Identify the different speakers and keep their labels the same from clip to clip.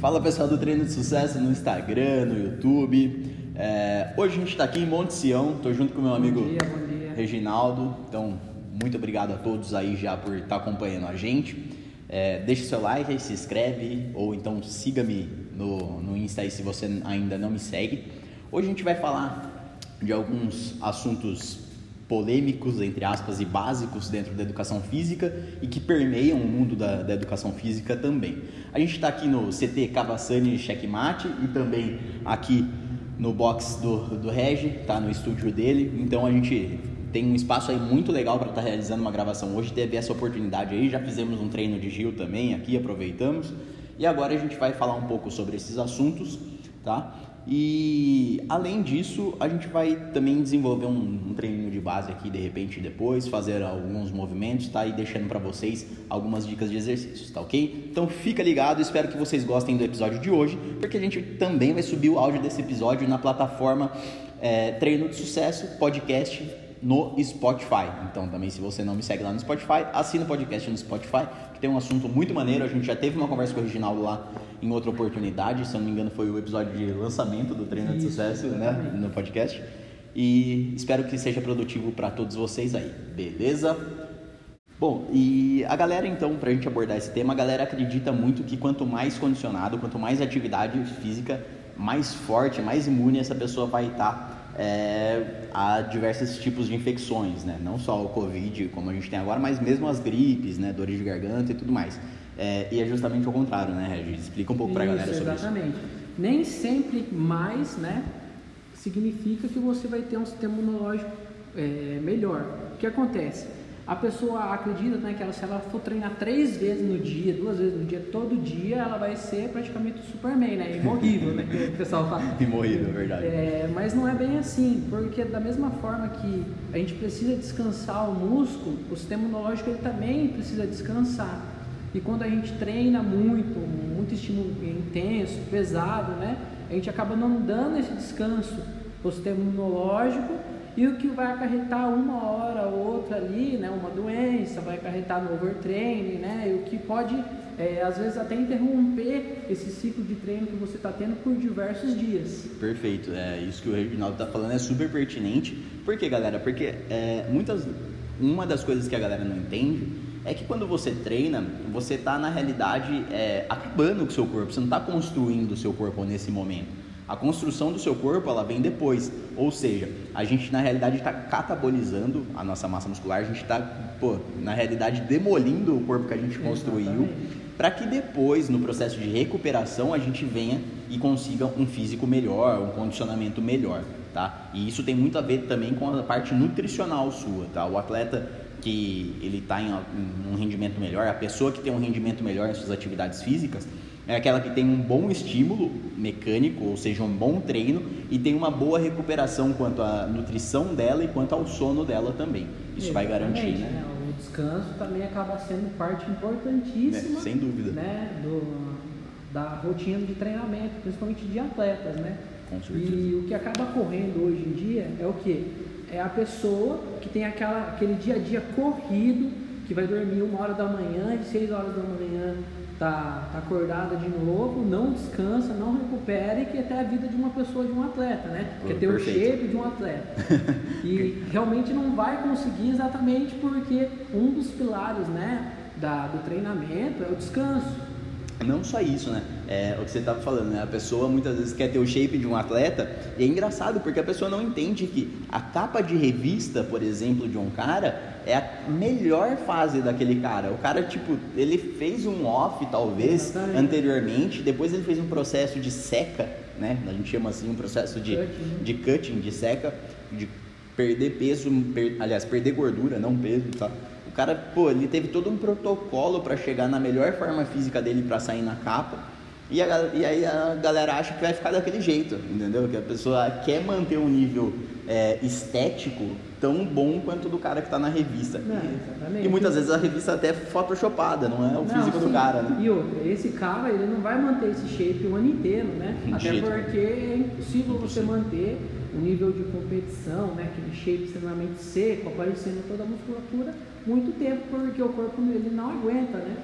Speaker 1: Fala pessoal do Treino de Sucesso no Instagram, no YouTube. É, hoje a gente está aqui em Monte Sião, estou junto com meu amigo
Speaker 2: Bom dia, bom dia.
Speaker 1: Reginaldo. Então, muito obrigado a todos aí já por estar acompanhando a gente. É, deixa seu like aí, se inscreve ou então siga-me no, no Insta aí se você ainda não me segue. Hoje a gente vai falar de alguns assuntos polêmicos, entre aspas, e básicos dentro da educação física e que permeiam o mundo da, da educação física também. A gente está aqui no CT Cavassani Checkmate e também aqui no box do, do Regi, tá no estúdio dele. Então a gente tem um espaço aí muito legal para estar tá realizando uma gravação hoje. Teve essa oportunidade aí, já fizemos um treino de Gil também aqui, aproveitamos. E agora a gente vai falar um pouco sobre esses assuntos, tá? E além disso, a gente vai também desenvolver um, um treininho de base aqui de repente depois, fazer alguns movimentos, tá? E deixando para vocês algumas dicas de exercícios, tá ok? Então fica ligado, espero que vocês gostem do episódio de hoje, porque a gente também vai subir o áudio desse episódio na plataforma é, Treino de Sucesso Podcast no Spotify. Então, também, se você não me segue lá no Spotify, assina o podcast no Spotify, que tem um assunto muito maneiro. A gente já teve uma conversa com o Reginaldo lá em outra oportunidade, se eu não me engano, foi o episódio de lançamento do Treino de Sucesso, né, no podcast. E espero que seja produtivo para todos vocês aí, beleza? Bom, e a galera então, pra gente abordar esse tema, a galera acredita muito que quanto mais condicionado, quanto mais atividade física, mais forte, mais imune essa pessoa vai estar tá é, a diversos tipos de infecções, né? Não só o Covid, como a gente tem agora, mas mesmo as gripes, né? Dores de garganta e tudo mais. É, e é justamente o contrário, né, Regis? Explica um pouco para a galera sobre
Speaker 2: exatamente.
Speaker 1: isso.
Speaker 2: Exatamente. Nem sempre mais, né? Significa que você vai ter um sistema imunológico é, melhor. O que acontece? A pessoa acredita né, que ela, se ela for treinar três vezes no dia, duas vezes no dia, todo dia, ela vai ser praticamente o Superman, né? Imorrível, né? Que o pessoal fala.
Speaker 1: Imorrível, é verdade.
Speaker 2: É, mas não é bem assim, porque da mesma forma que a gente precisa descansar o músculo, o sistema imunológico ele também precisa descansar. E quando a gente treina muito, muito estímulo intenso, pesado, né? A gente acaba não dando esse descanso para o sistema imunológico e o que vai acarretar uma hora ou outra ali, né, uma doença, vai acarretar no overtraining, né, e o que pode, é, às vezes, até interromper esse ciclo de treino que você está tendo por diversos dias.
Speaker 1: Perfeito, é isso que o Reginaldo está falando é super pertinente. Por quê, galera? Porque é, muitas, uma das coisas que a galera não entende é que quando você treina, você está na realidade é, acabando com o seu corpo, você não está construindo o seu corpo nesse momento. A construção do seu corpo ela vem depois, ou seja, a gente na realidade está catabolizando a nossa massa muscular, a gente está, na realidade demolindo o corpo que a gente construiu, para que depois, no processo de recuperação, a gente venha e consiga um físico melhor, um condicionamento melhor, tá? E isso tem muito a ver também com a parte nutricional sua, tá? O atleta que ele está em, em um rendimento melhor, a pessoa que tem um rendimento melhor em suas atividades físicas, é aquela que tem um bom estímulo mecânico, ou seja, um bom treino e tem uma boa recuperação quanto à nutrição dela e quanto ao sono dela também. Isso Exatamente, vai garantir, né?
Speaker 2: né? O descanso também acaba sendo parte importantíssima,
Speaker 1: é, sem dúvida,
Speaker 2: né? Do, da rotina de treinamento, principalmente de atletas, né?
Speaker 1: Com certeza.
Speaker 2: E o que acaba correndo hoje em dia é o que? É a pessoa que tem aquela, aquele dia a dia corrido, que vai dormir uma hora da manhã, de seis horas da manhã tá, tá acordada de novo, não descansa, não recupera e quer ter a vida de uma pessoa, de um atleta, né? Quer ter Perfeito. o shape de um atleta. e realmente não vai conseguir exatamente porque um dos pilares, né, da, do treinamento é o descanso.
Speaker 1: Não só isso, né? É o que você estava falando, né? A pessoa muitas vezes quer ter o shape de um atleta e é engraçado porque a pessoa não entende que a capa de revista, por exemplo, de um cara é a melhor fase daquele cara. O cara, tipo, ele fez um off, talvez, anteriormente, depois ele fez um processo de seca, né? A gente chama assim, um processo de cutting, de, cutting, de seca, de perder peso, per, aliás, perder gordura, não peso, tá? O cara, pô, ele teve todo um protocolo para chegar na melhor forma física dele para sair na capa. E, a, e, aí a galera acha que vai ficar daquele jeito, entendeu? Que a pessoa quer manter um nível é, estético tão bom quanto do cara que está na revista.
Speaker 2: Não,
Speaker 1: e muitas vezes a revista até é photoshopada, não é o físico do cara, né?
Speaker 2: E outra, esse cara ele não vai manter esse shape o ano inteiro, né? Até porque é impossível você manter o nível de competição, né? Aquele shape extremamente seco, aparecendo toda a musculatura muito tempo, porque o corpo ele não aguenta, né?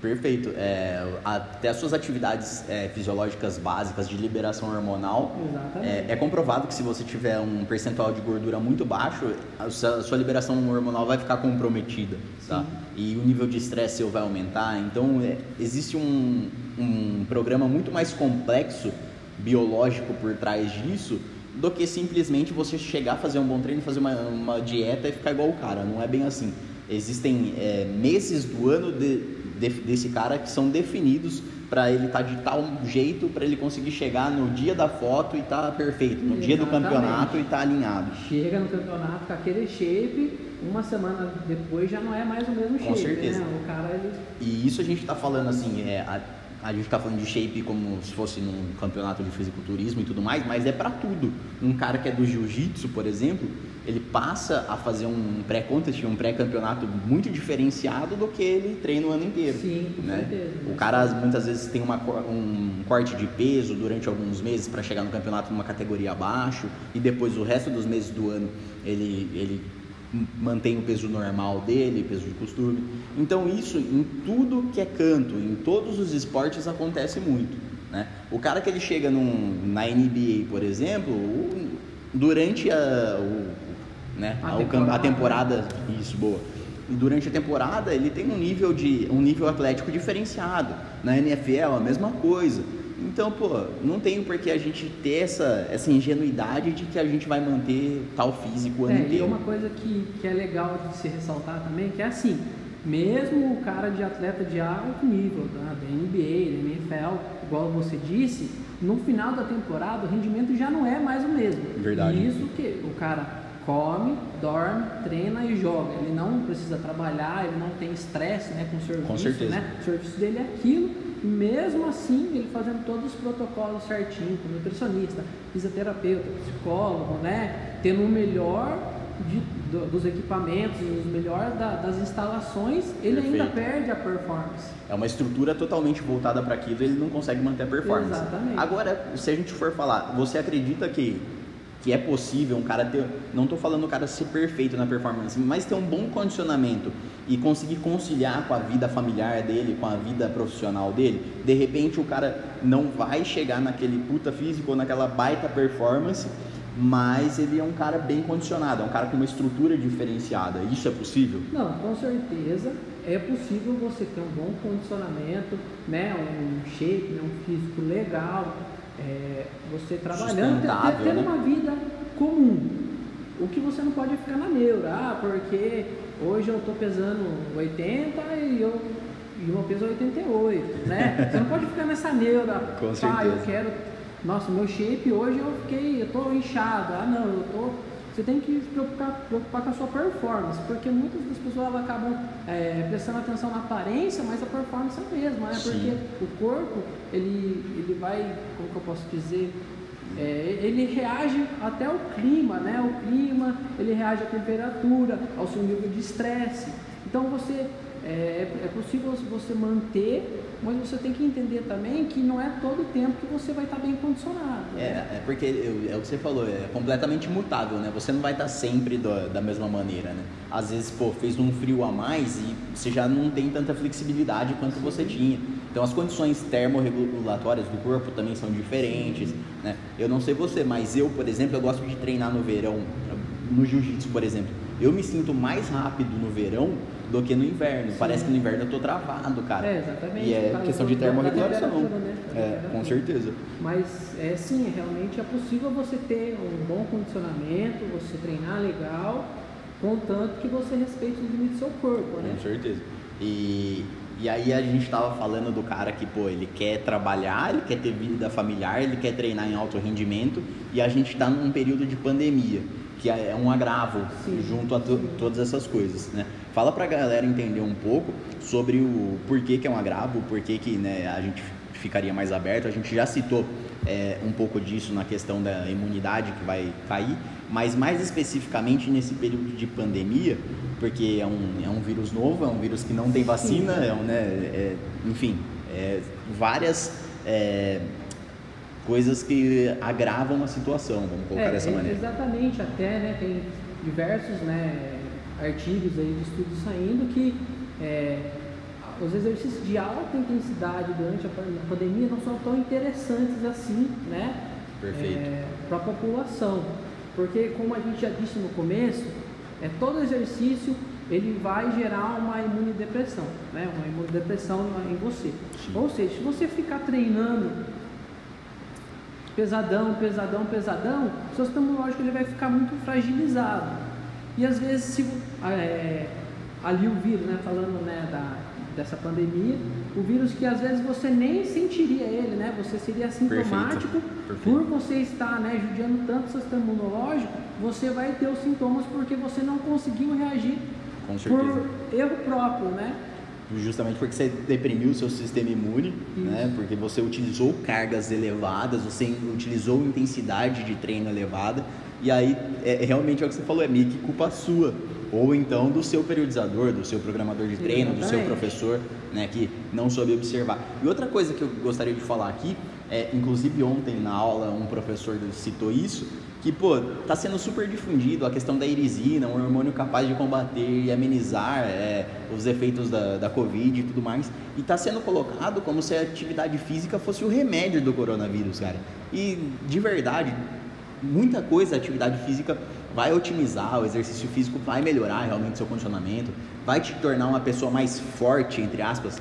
Speaker 1: Perfeito. É, até as suas atividades é, fisiológicas básicas de liberação hormonal, é, é, comprovado que se você tiver um percentual de gordura muito baixo, a sua, a sua liberação hormonal vai ficar comprometida, tá? E o nível de estresse seu vai aumentar. Então, é, existe um, um programa muito mais complexo biológico por trás disso do que simplesmente você chegar a fazer um bom treino, fazer uma, uma dieta e ficar igual o cara. Não é bem assim. Existem é, meses do ano de de, desse cara que são definidos para ele estar tá de tal jeito para ele conseguir chegar no dia da foto e estar tá perfeito, no Exatamente. dia do campeonato e estar tá alinhado.
Speaker 2: Chega no campeonato com aquele shape, uma semana depois já não é mais o mesmo shape.
Speaker 1: Com certeza.
Speaker 2: Né? O cara, ele...
Speaker 1: E isso a gente está falando assim, é, a, a gente está falando de shape como se fosse num campeonato de fisiculturismo e tudo mais, mas é para tudo. Um cara que é do jiu-jitsu, por exemplo, ele passa a fazer um pré-contest, um pré-campeonato muito diferenciado do que ele treina o ano inteiro.
Speaker 2: Sim, com
Speaker 1: né?
Speaker 2: certeza.
Speaker 1: O cara muitas vezes tem uma, um corte de peso durante alguns meses para chegar no campeonato numa categoria abaixo e depois o resto dos meses do ano ele, ele mantém o peso normal dele, peso de costume. Então isso em tudo que é canto, em todos os esportes acontece muito. Né? O cara que ele chega num, na NBA, por exemplo, o, durante a, o, né? A, a, temporada. a temporada, isso, boa. E durante a temporada ele tem um nível de um nível atlético diferenciado. Na NFL a mesma coisa. Então, pô, não tem por que a gente ter essa, essa ingenuidade de que a gente vai manter tal físico o ano
Speaker 2: é,
Speaker 1: inteiro.
Speaker 2: E uma coisa que, que é legal de se ressaltar também, que é assim, mesmo o cara de atleta de alto nível, tá? da NBA, da NFL, igual você disse, no final da temporada o rendimento já não é mais o mesmo.
Speaker 1: Verdade.
Speaker 2: Isso que o cara come, dorme, treina e joga. Ele não precisa trabalhar, ele não tem estresse né, com o serviço.
Speaker 1: Com certeza.
Speaker 2: Né? O serviço dele é aquilo. E mesmo assim, ele fazendo todos os protocolos certinho, com nutricionista, fisioterapeuta, psicólogo, né? Tendo o melhor de, do, dos equipamentos, o melhor da, das instalações, ele Perfeito. ainda perde a performance.
Speaker 1: É uma estrutura totalmente voltada para aquilo, ele não consegue manter a performance.
Speaker 2: Exatamente.
Speaker 1: Agora, se a gente for falar, você acredita que que é possível um cara ter, não estou falando o cara ser perfeito na performance, mas ter um bom condicionamento e conseguir conciliar com a vida familiar dele, com a vida profissional dele, de repente o cara não vai chegar naquele puta físico ou naquela baita performance, mas ele é um cara bem condicionado, é um cara com uma estrutura diferenciada. Isso é possível?
Speaker 2: Não, com certeza é possível você ter um bom condicionamento, né, um shape, né, um físico legal, é, você trabalhando, tendo né? uma vida comum. O que você não pode ficar na neura, ah, porque hoje eu estou pesando 80 e eu e uma peso 88, né? Você não pode ficar nessa neura,
Speaker 1: Com
Speaker 2: ah, eu quero, nossa, meu shape hoje eu fiquei, eu tô inchado, ah não, eu tô você tem que se preocupar, preocupar com a sua performance, porque muitas das pessoas acabam é, prestando atenção na aparência, mas a performance é a mesma, né? Porque o corpo, ele, ele vai, como que eu posso dizer, é, ele reage até ao clima, né? O clima, ele reage à temperatura, ao seu nível de estresse. Então você é, é possível você manter, mas você tem que entender também que não é todo o tempo que você vai estar bem condicionado.
Speaker 1: Né? É, é porque é o que você falou, é completamente mutável, né? Você não vai estar sempre do, da mesma maneira, né? Às vezes, pô, fez um frio a mais e você já não tem tanta flexibilidade quanto você tinha. Então as condições termorregulatórias do corpo também são diferentes, né? Eu não sei você, mas eu, por exemplo, eu gosto de treinar no verão, no jiu-jitsu, por exemplo. Eu me sinto mais rápido no verão do que no inverno. Sim. Parece que no inverno eu tô travado, cara.
Speaker 2: É, exatamente.
Speaker 1: E é questão de termorregulação.
Speaker 2: Né?
Speaker 1: É, com certeza.
Speaker 2: Mas é sim, realmente é possível você ter um bom condicionamento, você treinar legal, contanto que você respeite os limites do seu corpo, né?
Speaker 1: Com certeza. E, e aí a gente estava falando do cara que, pô, ele quer trabalhar, ele quer ter vida familiar, ele quer treinar em alto rendimento e a gente está num período de pandemia que é, é um agravo Sim. junto a todas essas coisas, né? Fala pra galera entender um pouco sobre o porquê que é um agravo, o porquê que né, a gente ficaria mais aberto. A gente já citou é, um pouco disso na questão da imunidade que vai cair, mas mais especificamente nesse período de pandemia, porque é um, é um vírus novo, é um vírus que não tem vacina, é um, né, é, enfim, é, várias é, coisas que agravam a situação, vamos colocar é, dessa
Speaker 2: é,
Speaker 1: maneira.
Speaker 2: Exatamente, até né, tem diversos né, artigos aí de estudos saindo que é, os exercícios de alta intensidade durante a pandemia não são tão interessantes assim, né?
Speaker 1: Perfeito. É,
Speaker 2: para a população. Porque, como a gente já disse no começo, é, todo exercício ele vai gerar uma imunodepressão, né? uma imunodepressão em você. Sim. Ou seja, se você ficar treinando pesadão, pesadão, pesadão, seu sistema imunológico ele vai ficar muito fragilizado. E às vezes, se, é, ali o vírus, né, falando né, da, dessa pandemia, o vírus que às vezes você nem sentiria ele, né? Você seria. Perfeito. por você estar né, judiando tanto o sistema imunológico, você vai ter os sintomas porque você não conseguiu reagir por erro próprio, né?
Speaker 1: Justamente porque você deprimiu o seu sistema imune, né? Porque você utilizou cargas elevadas, você utilizou intensidade de treino elevada, e aí é, realmente é o que você falou, é meio que culpa sua ou então do seu periodizador, do seu programador de treino, do seu professor, né, que não soube observar. E outra coisa que eu gostaria de falar aqui, é, inclusive ontem na aula um professor citou isso, que pô, tá sendo super difundido a questão da irisina, um hormônio capaz de combater e amenizar é, os efeitos da, da Covid e tudo mais, e tá sendo colocado como se a atividade física fosse o remédio do coronavírus, cara. E de verdade, muita coisa a atividade física vai otimizar, o exercício físico vai melhorar realmente seu condicionamento, vai te tornar uma pessoa mais forte, entre aspas,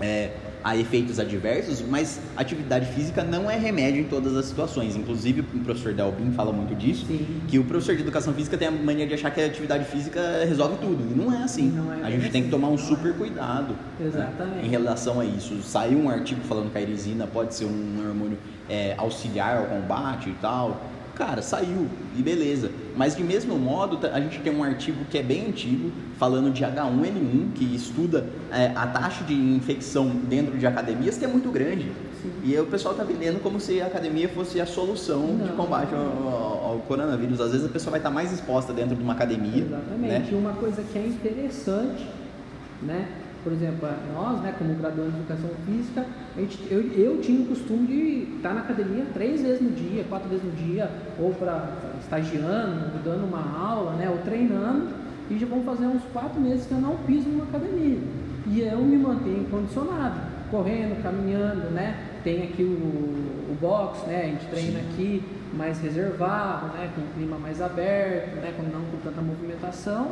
Speaker 1: é, a efeitos adversos, mas atividade física não é remédio em todas as situações. Inclusive, o professor Delbin fala muito disso, Sim. que o professor de educação física tem a mania de achar que a atividade física resolve tudo. E não é assim. Não é a gente assim. tem que tomar um super cuidado né, em relação a isso. Saiu um artigo falando que a irisina pode ser um hormônio é, auxiliar ao combate e tal cara, saiu e beleza. Mas de mesmo modo, a gente tem um artigo que é bem antigo, falando de H1N1, que estuda é, a taxa de infecção dentro de academias, que é muito grande. Sim. E o pessoal está vendendo como se a academia fosse a solução Não. de combate ao, ao, coronavírus. Às vezes a pessoa vai estar tá mais exposta dentro de uma academia.
Speaker 2: Exatamente. Né? E uma coisa que é interessante, né? Por exemplo, nós, né, como graduandos de educação física, a gente, eu, eu tinha o costume de estar na academia três vezes no dia, quatro vezes no dia, ou para estagiando, dando uma aula, né, ou treinando, e já vão fazer uns quatro meses que eu não piso numa academia. E eu me mantenho condicionado, correndo, caminhando, né? Tem aqui o, o box, né? A gente treina Sim. aqui mais reservado, né? Com clima mais aberto, né? Com, não com tanta movimentação.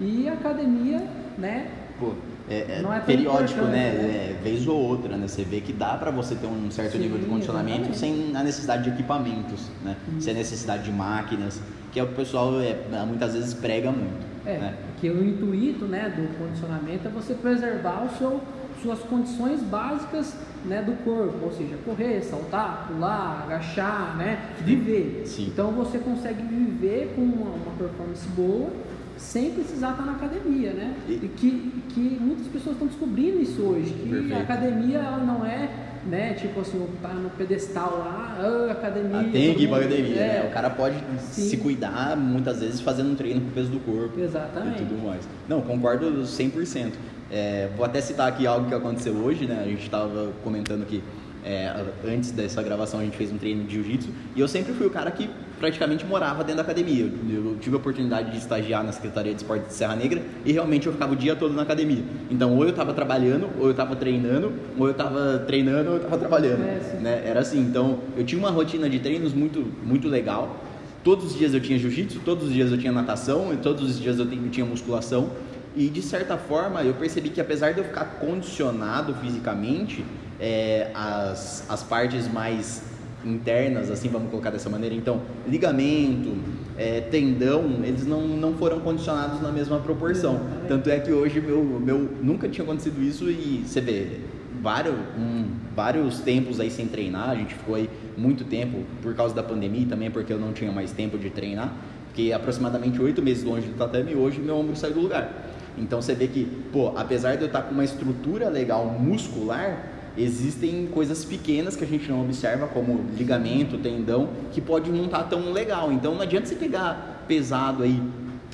Speaker 2: E a academia, né?
Speaker 1: Pô, é, é, é periódico, né? né? É, vez ou outra, né? Você vê que dá para você ter um certo Sim, nível de condicionamento exatamente. sem a necessidade de equipamentos, né? Hum. Sem a necessidade de máquinas, que é o que o pessoal é, muitas vezes prega muito.
Speaker 2: É,
Speaker 1: né?
Speaker 2: que o intuito né, do condicionamento é você preservar o seu, suas condições básicas né, do corpo, ou seja, correr, saltar, pular, agachar, né? Viver.
Speaker 1: Sim.
Speaker 2: Então você consegue viver com uma, uma performance boa sem precisar estar na academia, né? E, e que, que muitas pessoas estão descobrindo isso hoje, que Perfeito. a academia ela não é, né, tipo assim, tá no pedestal lá, ah, academia. Ah,
Speaker 1: tem que ir para academia, é. né? O cara pode Sim. se cuidar muitas vezes fazendo um treino com o peso do corpo.
Speaker 2: Exatamente.
Speaker 1: E tudo mais. Não, concordo 100%. É, vou até citar aqui algo que aconteceu hoje, né? A gente estava comentando que é, antes dessa gravação a gente fez um treino de jiu-jitsu e eu sempre fui o cara que praticamente morava dentro da academia. Eu, tive a oportunidade de estagiar na Secretaria de Esporte de Serra Negra e realmente eu ficava o dia todo na academia. Então, ou eu estava trabalhando, ou eu estava treinando, ou eu estava treinando, ou eu estava trabalhando. É, né? Era assim. Então, eu tinha uma rotina de treinos muito, muito legal. Todos os dias eu tinha jiu-jitsu, todos os dias eu tinha natação, e todos os dias eu tinha musculação. E de certa forma eu percebi que apesar de eu ficar condicionado fisicamente, é, as, as partes mais internas, assim, vamos colocar dessa maneira. Então, ligamento, é, tendão, eles não, não foram condicionados na mesma proporção. Tanto é que hoje meu, meu nunca tinha acontecido isso e você vê vários, um, vários tempos aí sem treinar. A gente ficou aí muito tempo por causa da pandemia e também porque eu não tinha mais tempo de treinar. Fiquei aproximadamente oito meses longe do tatame e hoje meu ombro saiu do lugar. Então você vê que, pô, apesar de eu estar com uma estrutura legal muscular, existem coisas pequenas que a gente não observa, como ligamento, tendão, que pode não estar tá tão legal. Então não adianta você pegar pesado aí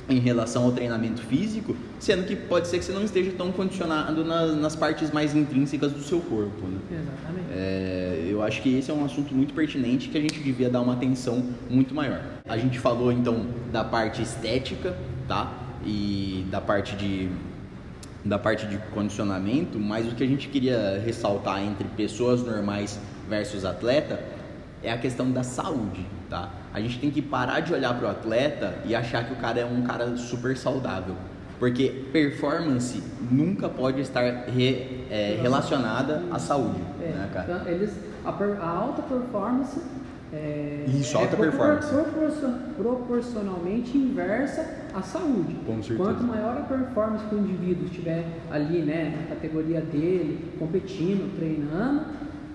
Speaker 1: em relação ao treinamento físico, sendo que pode ser que você não esteja tão condicionado nas, nas partes mais intrínsecas do seu corpo. Né?
Speaker 2: Exatamente.
Speaker 1: É, eu acho que esse é um assunto muito pertinente que a gente devia dar uma atenção muito maior. A gente falou então da parte estética, tá? E da parte de da parte de condicionamento, mas o que a gente queria ressaltar entre pessoas normais versus atleta é a questão da saúde, tá? A gente tem que parar de olhar para o atleta e achar que o cara é um cara super saudável, porque performance nunca pode estar re, é, relacionada à saúde, é, né, cara?
Speaker 2: Então, eles, a, a alta performance é,
Speaker 1: Isso, alta é performance.
Speaker 2: proporcionalmente inversa à saúde. Quanto maior a performance que o indivíduo estiver ali, né, na categoria dele, competindo, treinando,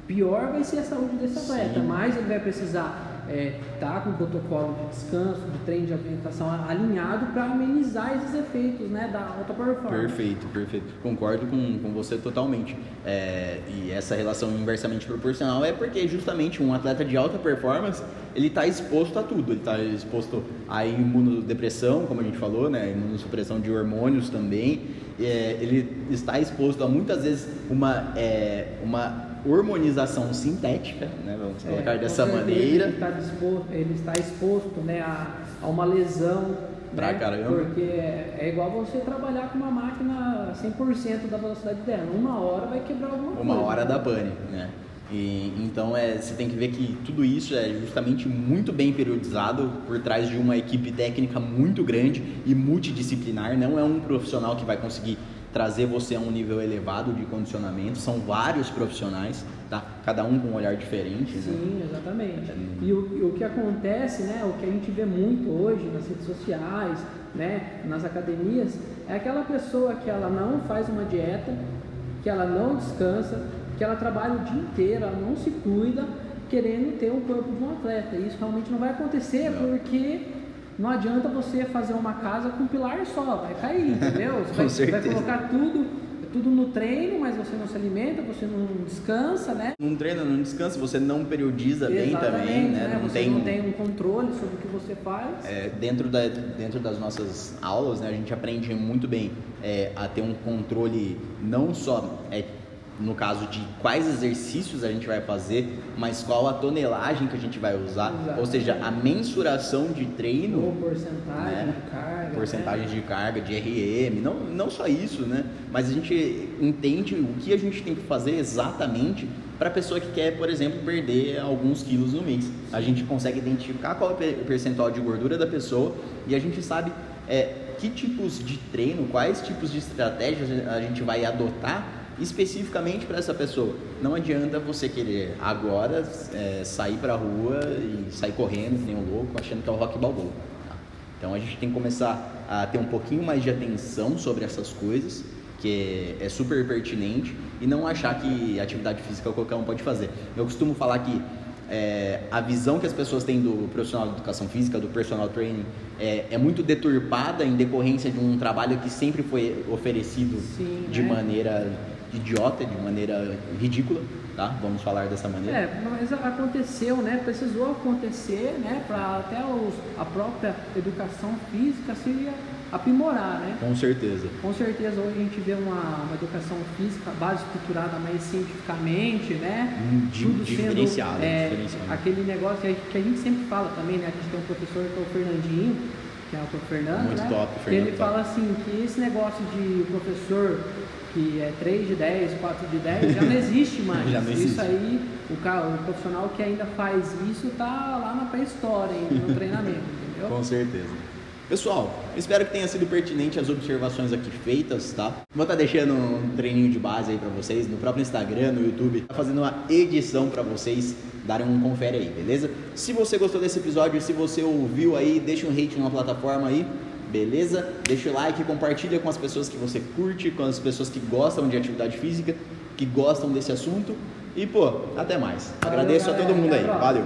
Speaker 2: pior vai ser a saúde desse atleta. Sim. Mais ele vai precisar é, tá com o protocolo de descanso, de treino de alimentação alinhado para amenizar esses efeitos né, da alta performance.
Speaker 1: Perfeito, perfeito. Concordo com, com você totalmente. É, e essa relação inversamente proporcional é porque justamente um atleta de alta performance ele está exposto a tudo. Ele está exposto à imunodepressão, como a gente falou, né, imunossupressão de hormônios também. É, ele está exposto a muitas vezes uma, é, uma hormonização sintética, né, vamos é, colocar é, dessa maneira.
Speaker 2: Ele está, disposto, ele está exposto né, a, a uma lesão.
Speaker 1: Pra
Speaker 2: né,
Speaker 1: caramba.
Speaker 2: Porque é, é, igual você trabalhar com uma máquina 100% da velocidade dela. Uma hora vai quebrar alguma
Speaker 1: coisa. Uma hora dá pane, né? E, então é, você tem que ver que tudo isso é justamente muito bem periodizado por trás de uma equipe técnica muito grande e multidisciplinar. Não é um profissional que vai conseguir trazer você a um nível elevado de condicionamento. São vários profissionais, tá? Cada um com um olhar diferente.
Speaker 2: Né? Sim, né? exatamente. E o, o que acontece, né? O que a gente vê muito hoje nas redes sociais, né? Nas academias, é aquela pessoa que ela não faz uma dieta, que ela não descansa, que ela trabalha o dia inteiro, ela não se cuida, querendo ter o corpo de um atleta. E isso realmente não vai acontecer não. porque não adianta você fazer uma casa com pilar só, vai cair, entendeu? Você vai, vai, colocar tudo, tudo no treino, mas você não se alimenta, você não descansa, né?
Speaker 1: Não treina, não descansa, você não periodiza Exatamente, bem também, né?
Speaker 2: né? Não você tem... não tem um controle sobre o que você faz.
Speaker 1: É, dentro, da, dentro das nossas aulas, né, a gente aprende muito bem é, a ter um controle não só é, no caso de quais exercícios a gente vai fazer, mas qual a tonelagem que a gente vai usar, Exatamente. ou seja, a mensuração de treino,
Speaker 2: ou porcentagem né? de carga,
Speaker 1: porcentagem
Speaker 2: né?
Speaker 1: de carga, de RM, não, não só isso, né? Mas a gente entende o que a gente tem que fazer exatamente para a pessoa que quer, por exemplo, perder alguns quilos no mês. A gente consegue identificar qual é o percentual de gordura da pessoa e a gente sabe é, que tipos de treino, quais tipos de estratégias a gente vai adotar especificamente para essa pessoa. Não adianta você querer agora é, sair para a rua e sair correndo que nem um louco, achando que é o rock balboa. Tá? Então a gente tem que começar a ter um pouquinho mais de atenção sobre essas coisas, que é, é super pertinente, e não achar que atividade física qualquer um pode fazer. Eu costumo falar que é, a visão que as pessoas têm do profissional de educação física, do personal training, é, é muito deturpada em decorrência de um trabalho que sempre foi oferecido
Speaker 2: Sim,
Speaker 1: de
Speaker 2: né?
Speaker 1: maneira idiota, de maneira ridícula, tá? Vamos falar dessa maneira.
Speaker 2: É, mas aconteceu, né? Precisou acontecer, né? Para até os, a própria educação física se aprimorar, né?
Speaker 1: Com certeza.
Speaker 2: Com certeza hoje a gente vê uma, uma educação física base estruturada mais cientificamente, né?
Speaker 1: Hum, di, Tudo diferenciado,
Speaker 2: sendo é, diferenciado. aquele negócio que a, gente, que a gente sempre fala também, né? A gente tem um professor que é o Fernandinho, que é o Fernando,
Speaker 1: Muito
Speaker 2: né?
Speaker 1: top,
Speaker 2: Fernando. Ele top. fala assim que esse negócio de professor que é 3 de 10, 4 de 10, já não existe mais.
Speaker 1: já não existe.
Speaker 2: Isso aí, o, cara, o profissional que ainda faz isso está lá na pré-história, no treinamento, entendeu?
Speaker 1: Com certeza. Pessoal, espero que tenha sido pertinente as observações aqui feitas, tá? Vou estar tá deixando um treininho de base aí para vocês no próprio Instagram, no YouTube, tá fazendo uma edição para vocês darem um confere aí, beleza? Se você gostou desse episódio, se você ouviu aí, deixa um hate na plataforma aí, beleza? Deixa o like, compartilha com as pessoas que você curte, com as pessoas que gostam de atividade física, que gostam desse assunto. E, pô, até mais. Agradeço a todo mundo aí. Valeu.